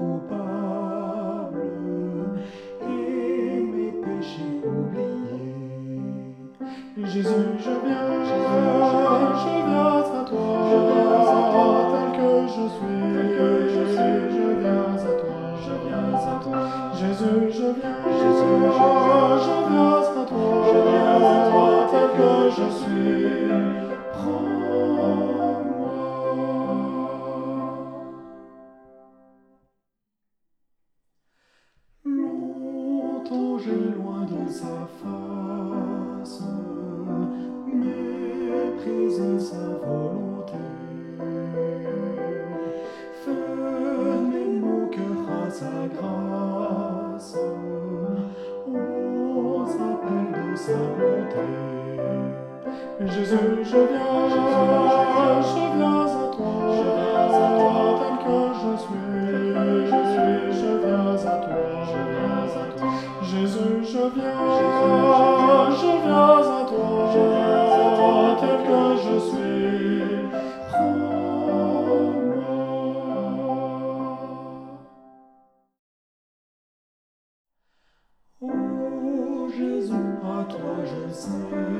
coupable et mes péchés oubliés. Jésus, je viens, je viens, je viens à toi, je viens à toi tel que je suis, tel que je suis, je viens à toi, je viens à toi. Jésus, je viens, Jésus, je viens, je viens à toi, je viens à toi tel que je suis. J'ai loin de sa face, méprisant sa volonté. Fermez mon cœur à sa grâce, aux appels de sa bonté. Jésus, je viens, je viens à toi, je viens à toi je viens, je viens à toi, je viens à toi tel que je suis. Oh Jésus, à toi je cède,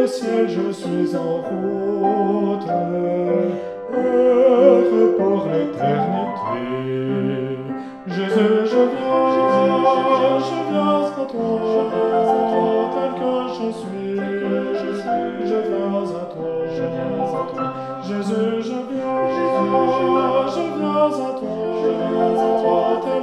le ciel je suis en route, pour l'éternité. Jésus, je viens, je viens à toi, tel que je suis, je viens à toi, je viens à toi. Jésus, je viens, je viens à toi, je viens à toi.